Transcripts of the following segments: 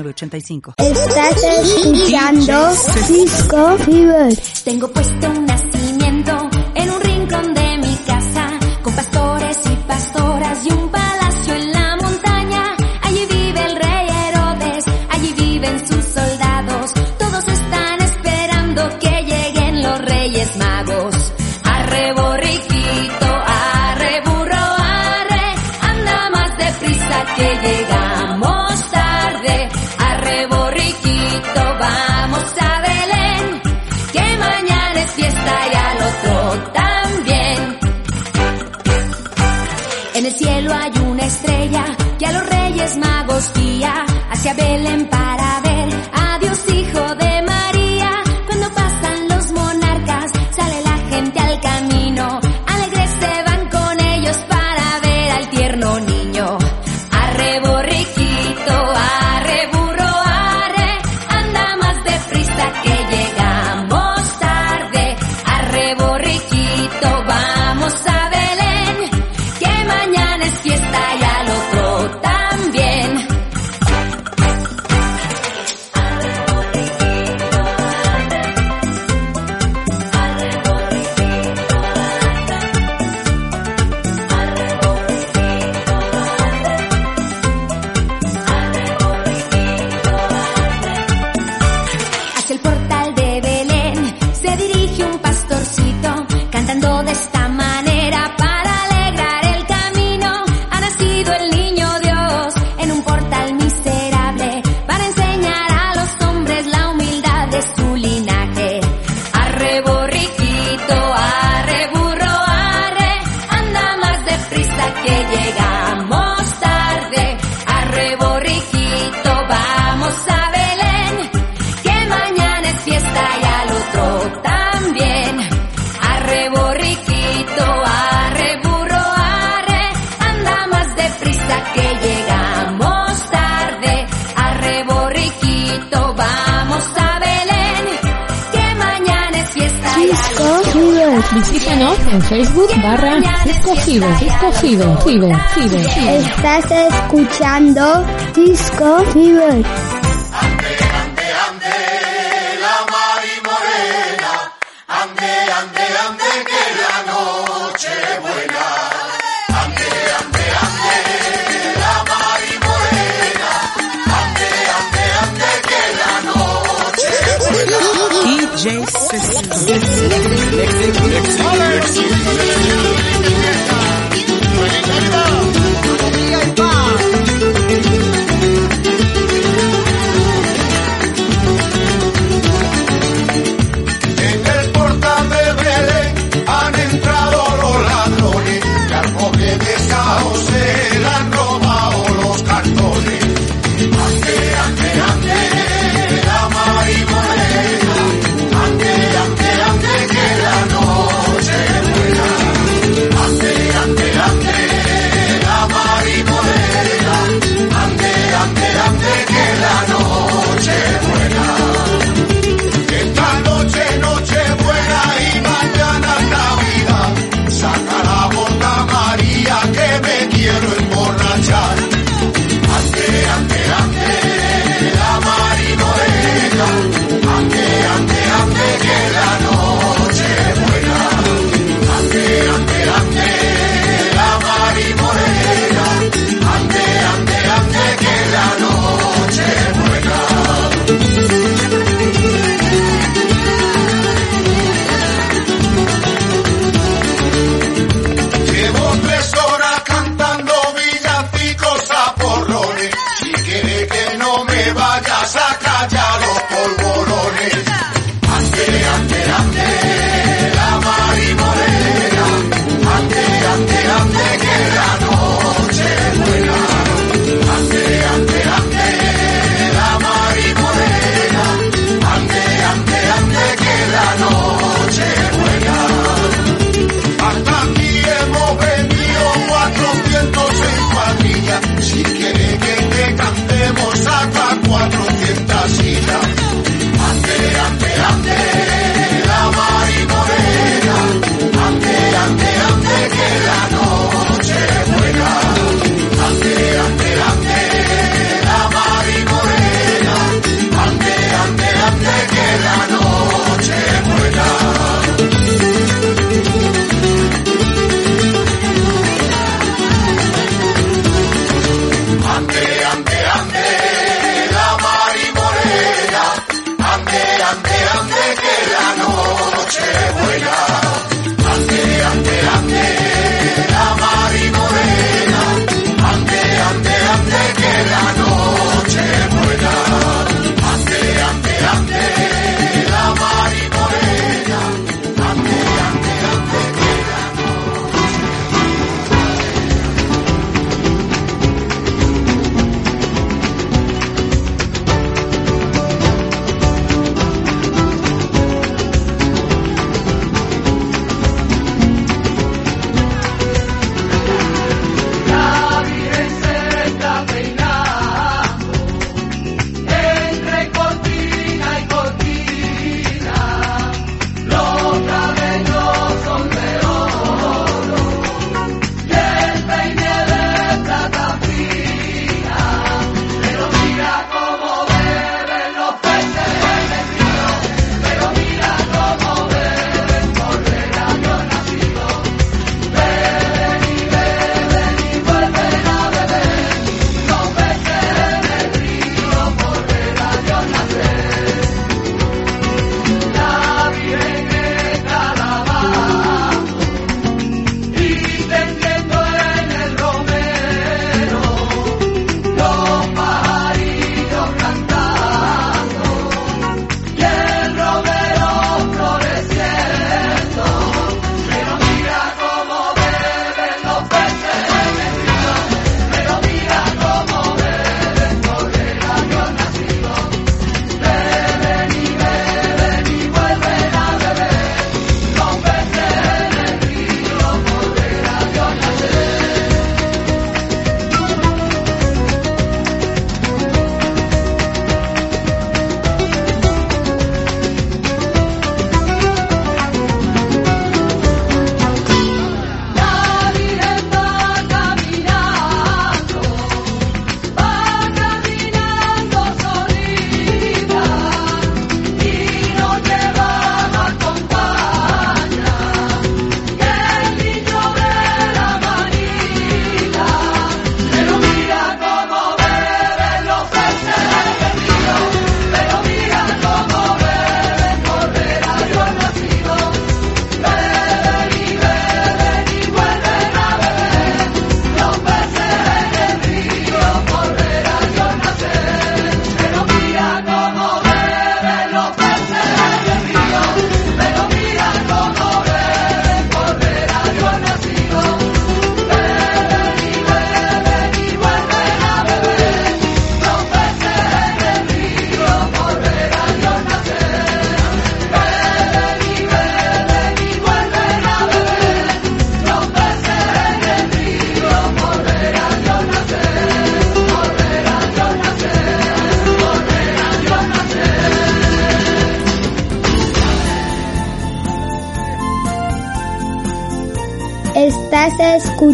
8985. Estás escuchando Cisco Fever. Tengo puesto un nacimiento en un rincón de hacia Belén para Estás escuchando Disco Fever.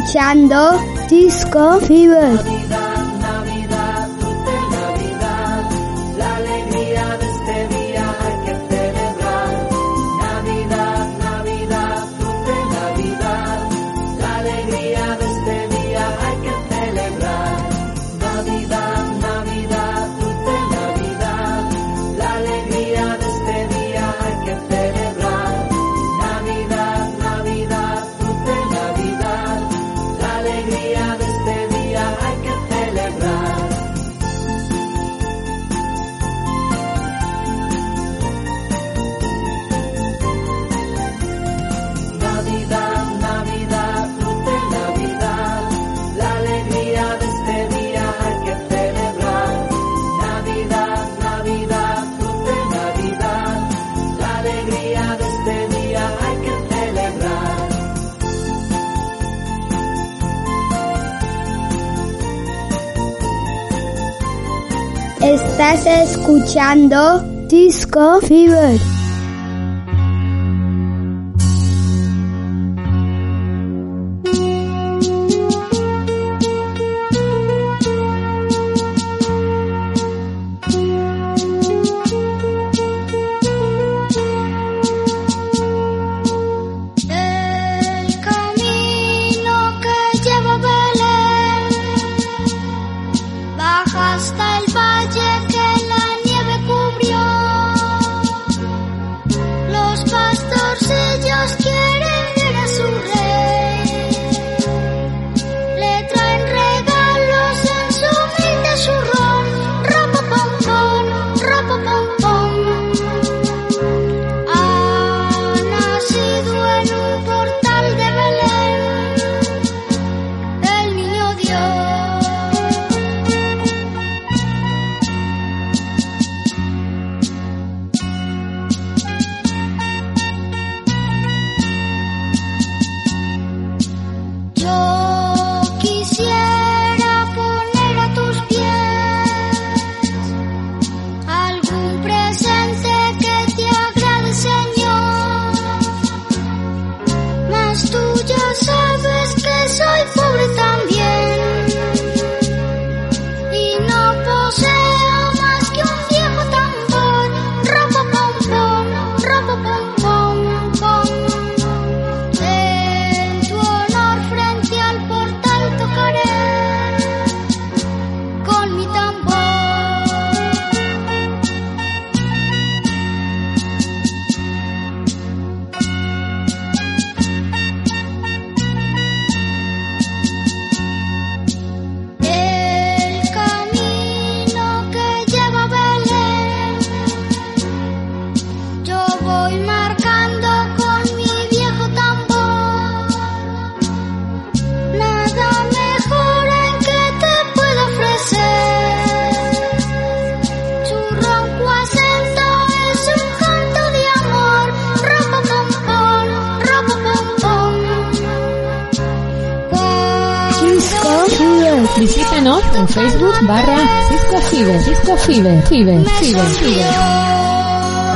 Escuchando Disco Fever. escuchando Disco Fever.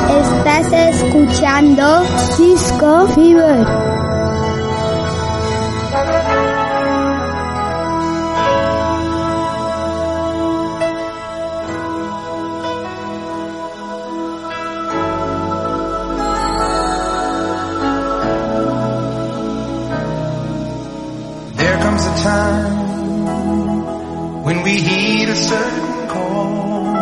Estás escuchando Cisco Fever. There comes a time when we heed a certain call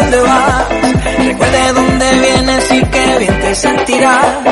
dónde vas, recuerde dónde vienes y qué bien te sentirás.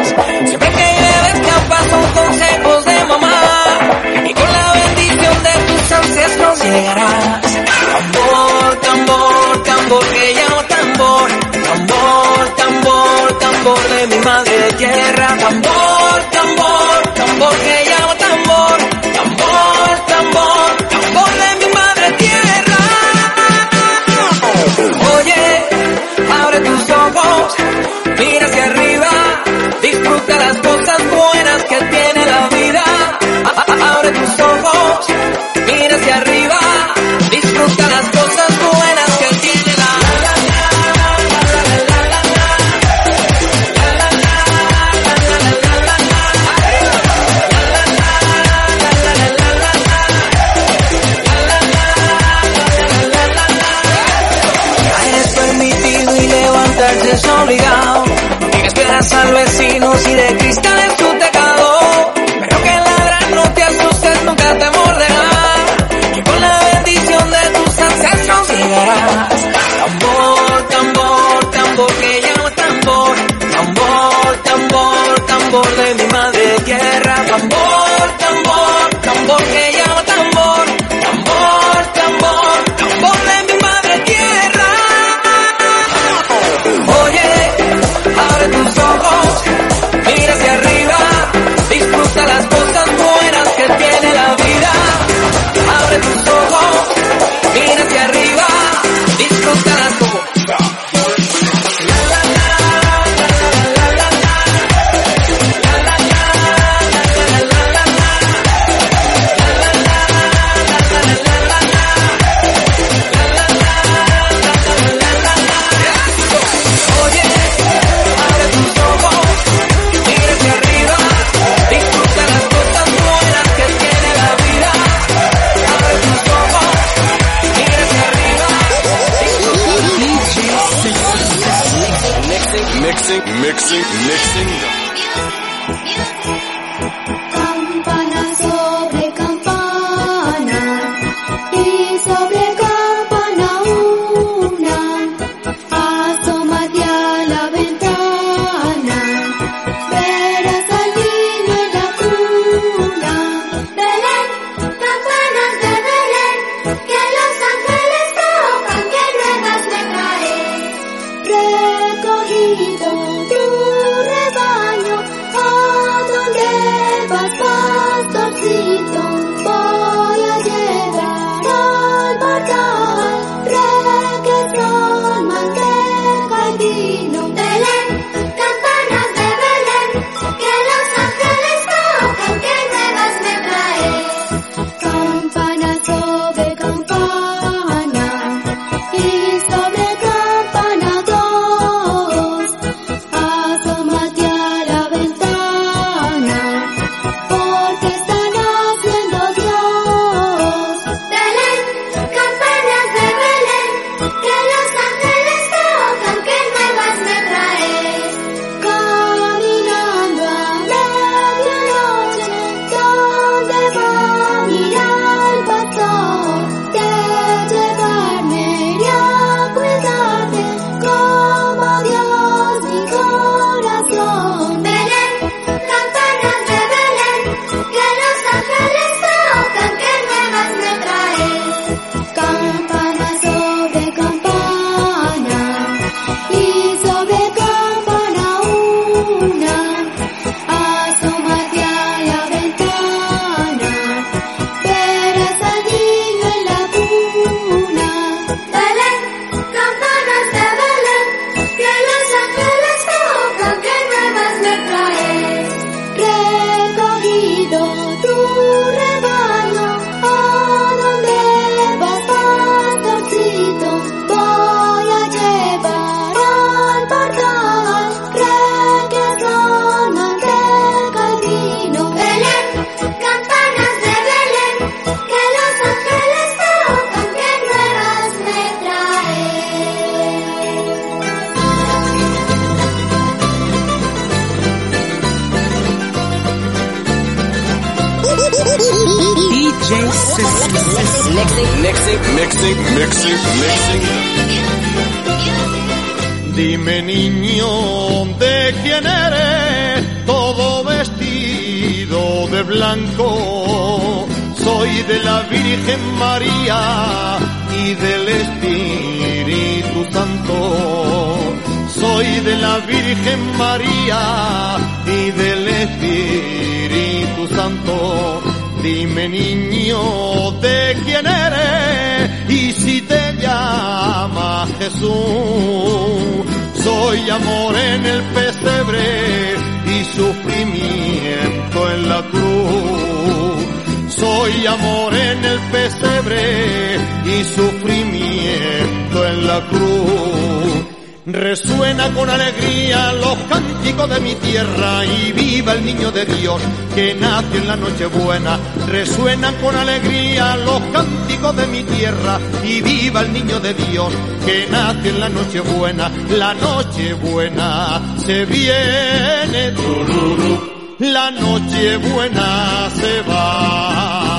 Soy amor en el pesebre y sufrimiento en la cruz. Resuena con alegría los cánticos de mi tierra y viva el niño de Dios que nace en la Nochebuena. Resuenan con alegría los cánticos de mi tierra y viva el niño de Dios que nace en la Nochebuena. La Nochebuena se viene, tururú. La Nochebuena se va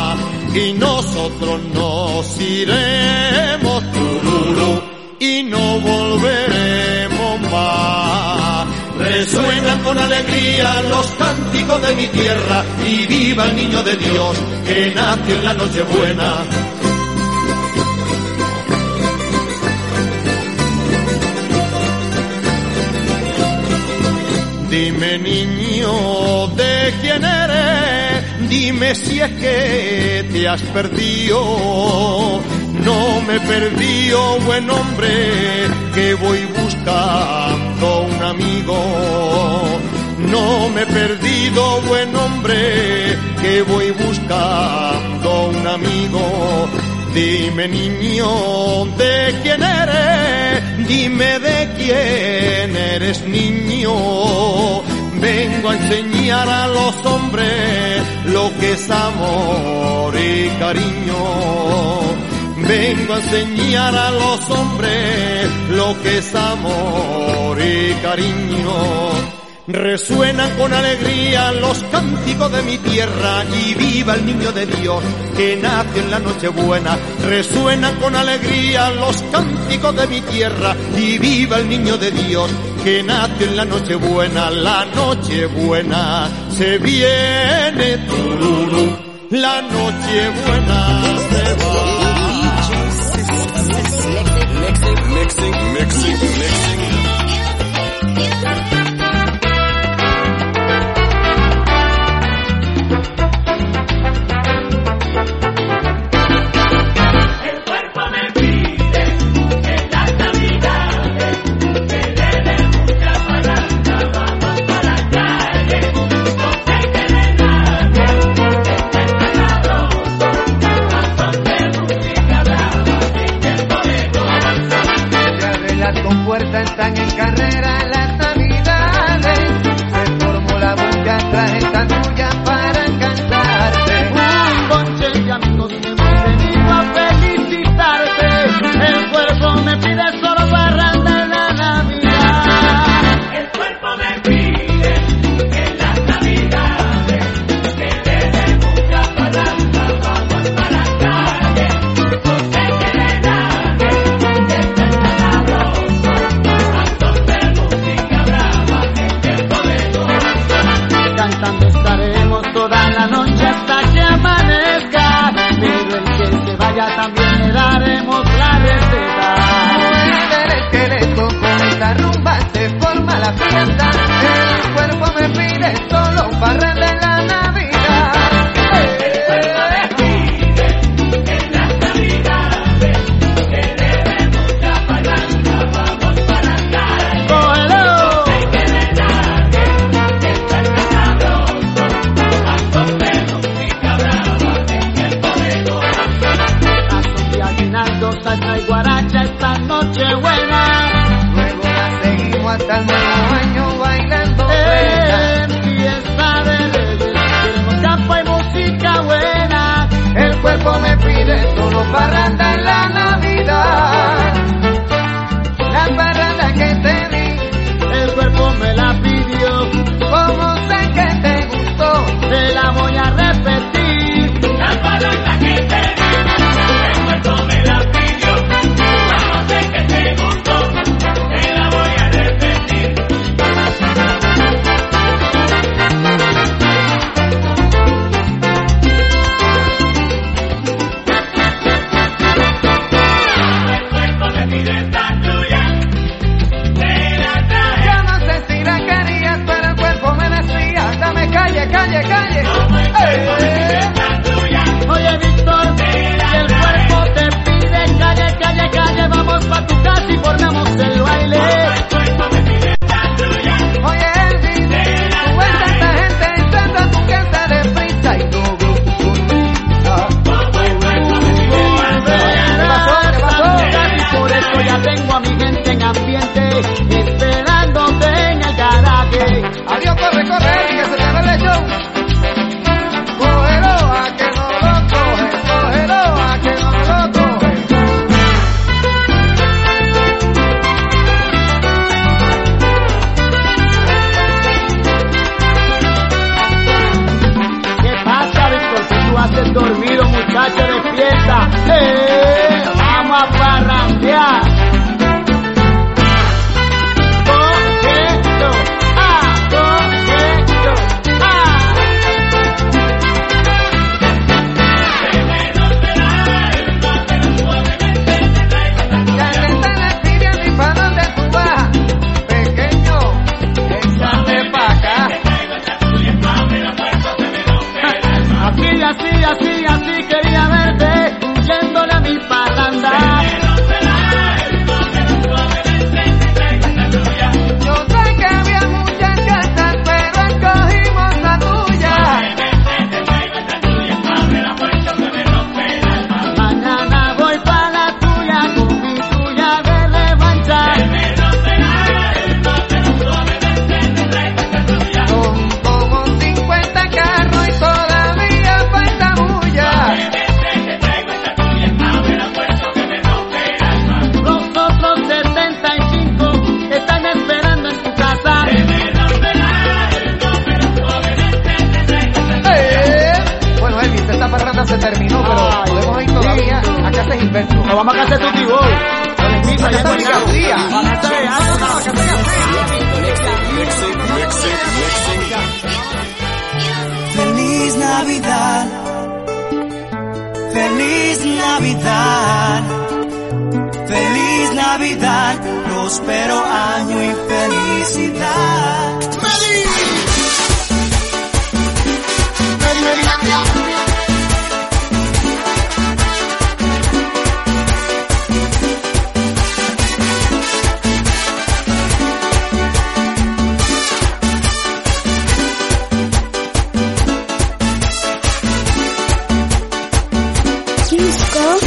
y nosotros nos iremos, tururú y no volveremos más. Resuenan con alegría los cánticos de mi tierra y viva el niño de Dios que nace en la Nochebuena. Dime niño, ¿de quién eres? Dime si es que te has perdido. No me perdí, buen hombre, que voy buscando un amigo. No me he perdido, buen hombre, que voy buscando un amigo. Dime niño, ¿de quién eres? Dime de quién eres niño. Vengo a enseñar a los hombres lo que es amor y cariño. Vengo a enseñar a los hombres lo que es amor y cariño. Resuenan con alegría los cánticos de mi tierra y viva el niño de Dios que nace en la Nochebuena. Resuenan con alegría los cánticos de mi tierra y viva el niño de Dios que nace en la Nochebuena. La Nochebuena se viene, tururú. La Nochebuena se va.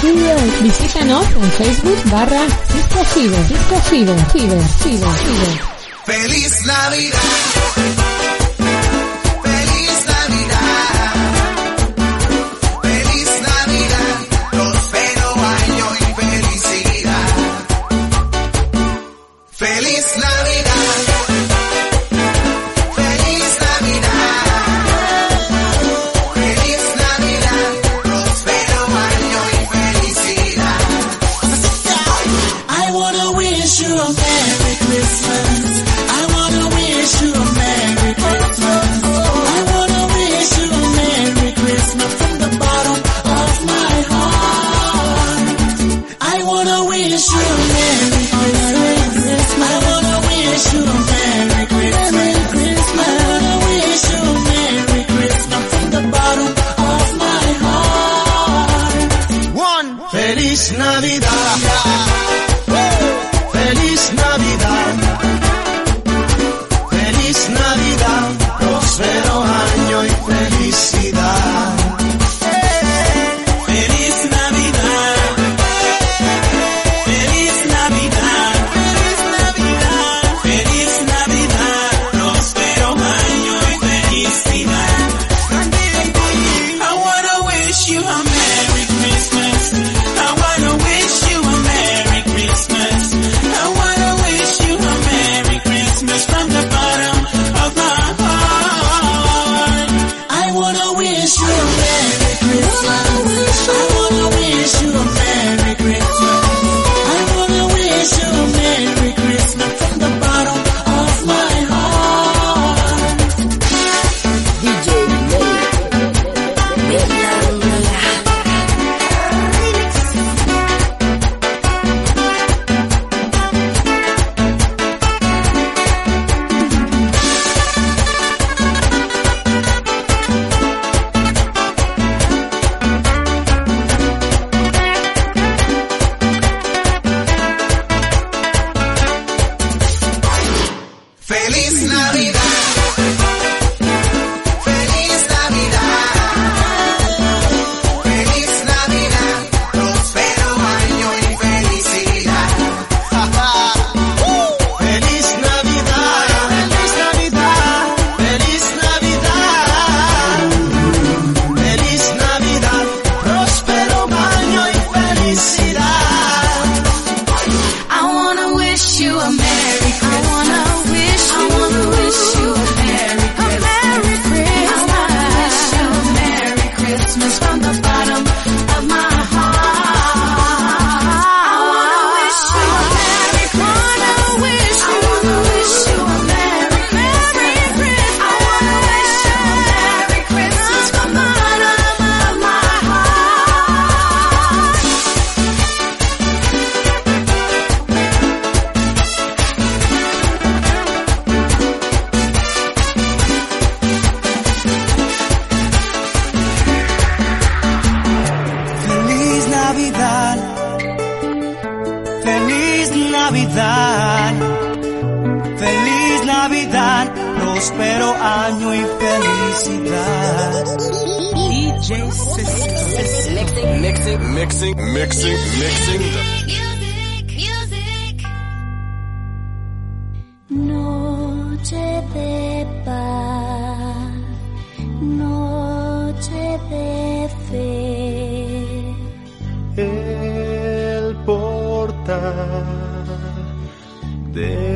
estudio. Visítanos en Facebook barra Disco Fiber, Disco Fiber, Fiber, Fiber, Feliz Navidad. y felicidad. DJ Mixing, mixing, mixing, mixing, Noche de paz, noche de fe. De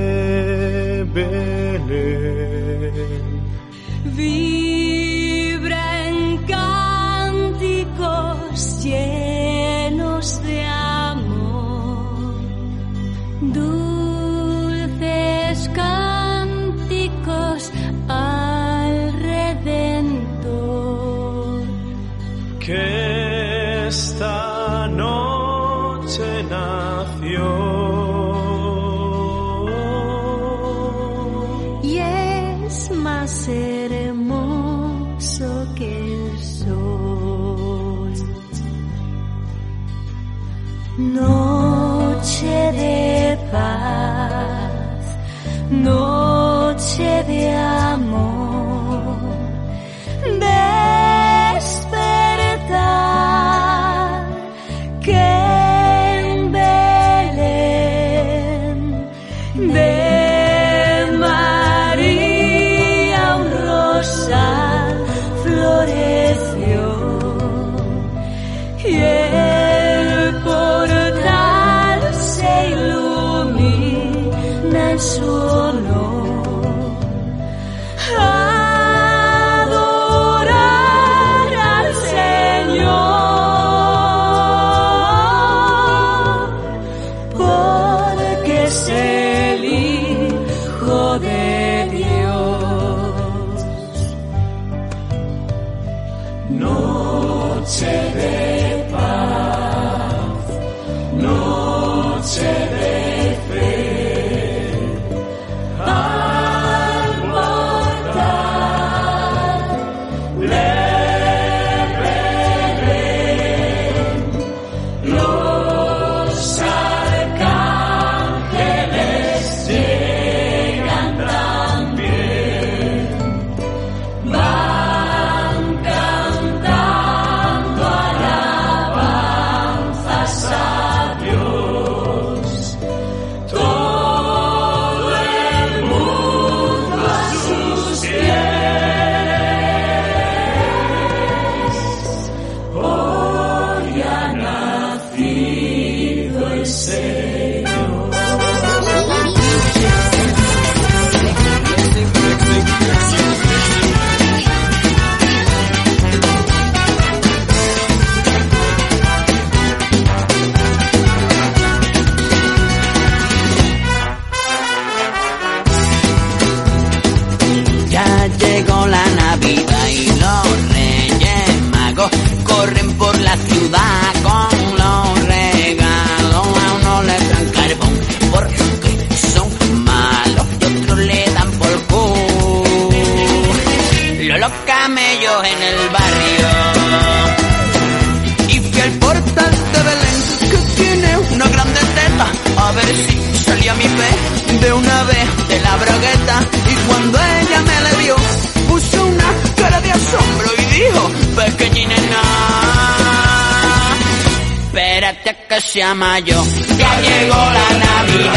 Este que se. Ya llegó la Navidad,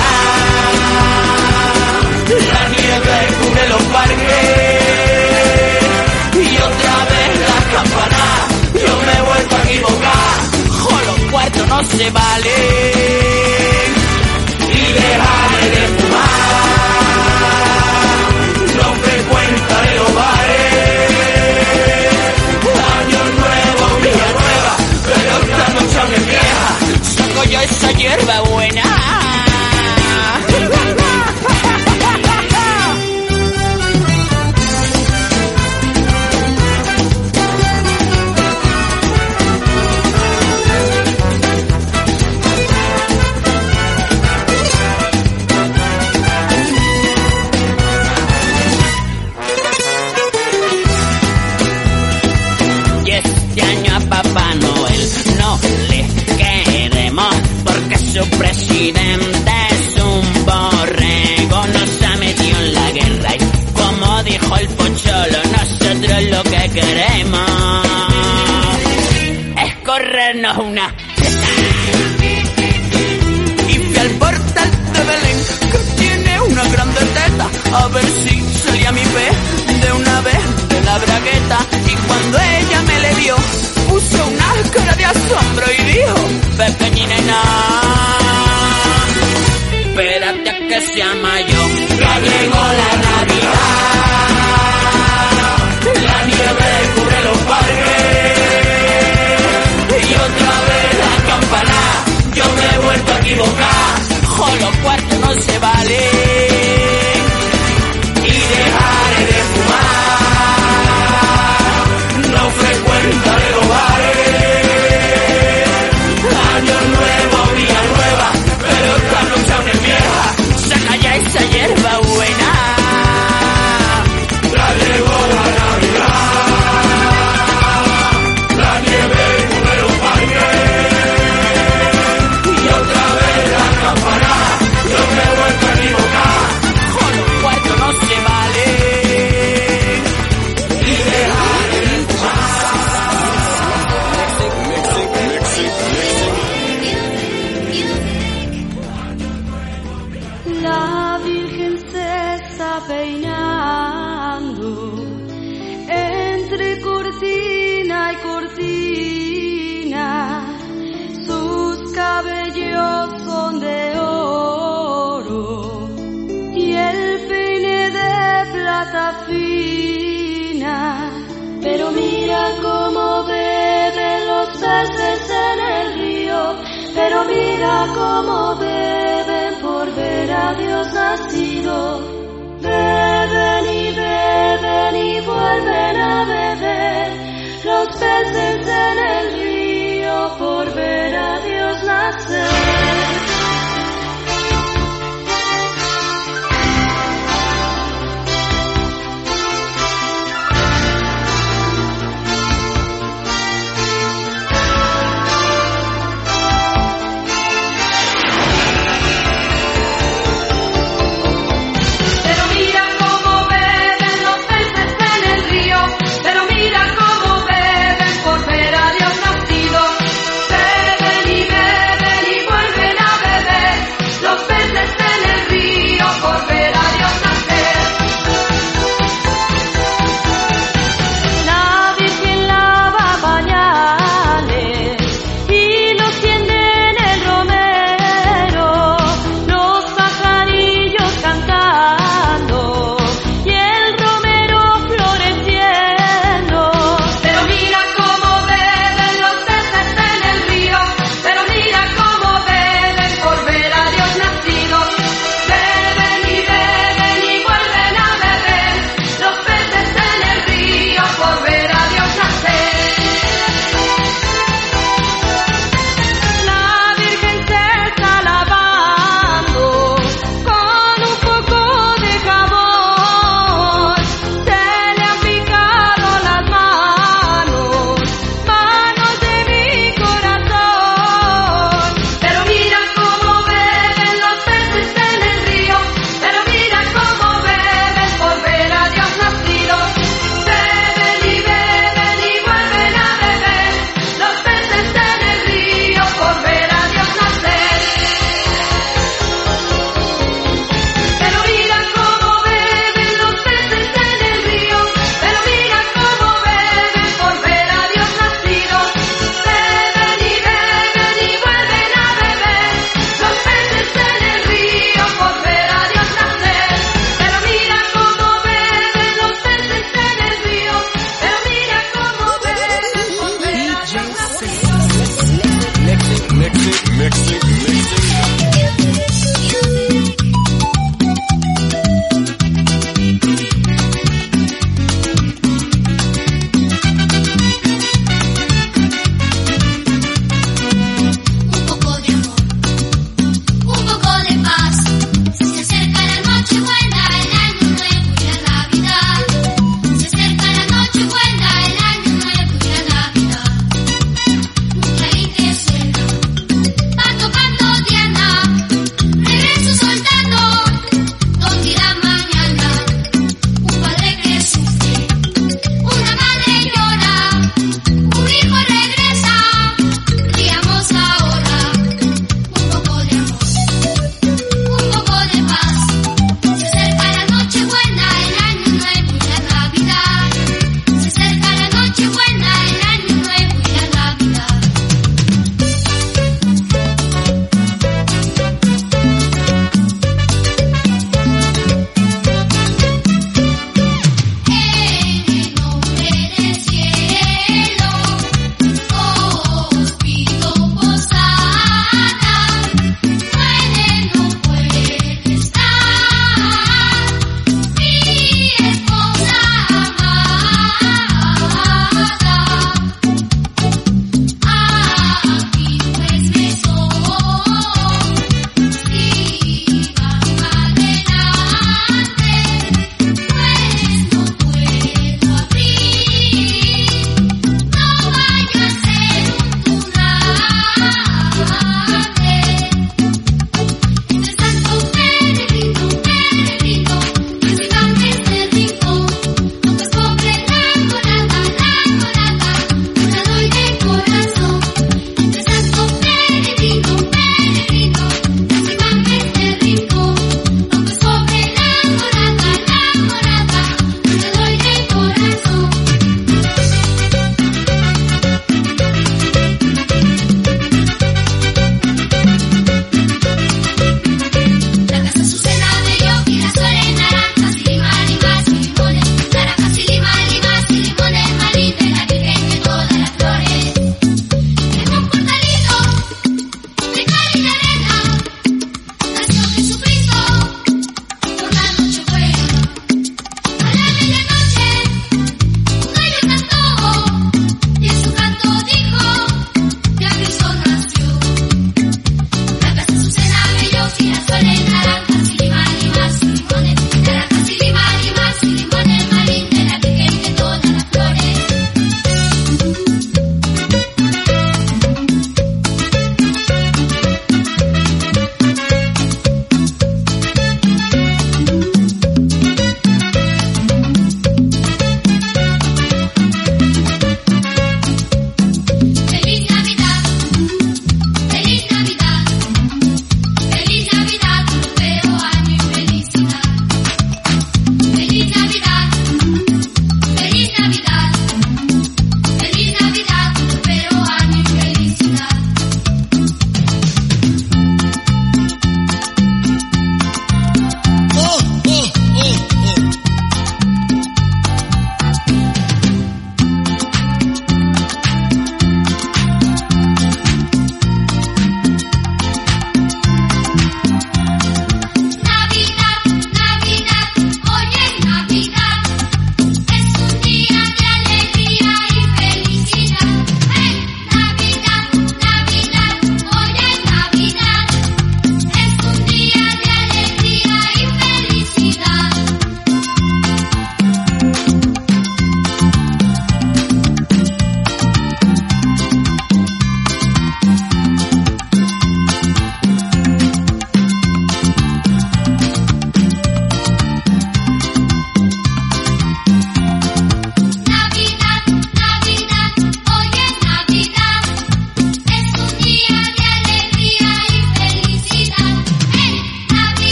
la nieve cubre los parques y otra vez la campanas. Yo me he vuelto a equivocar, jo, los cuartos no se valen. hierba buena.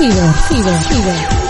Fiber. Fiber. Fiber.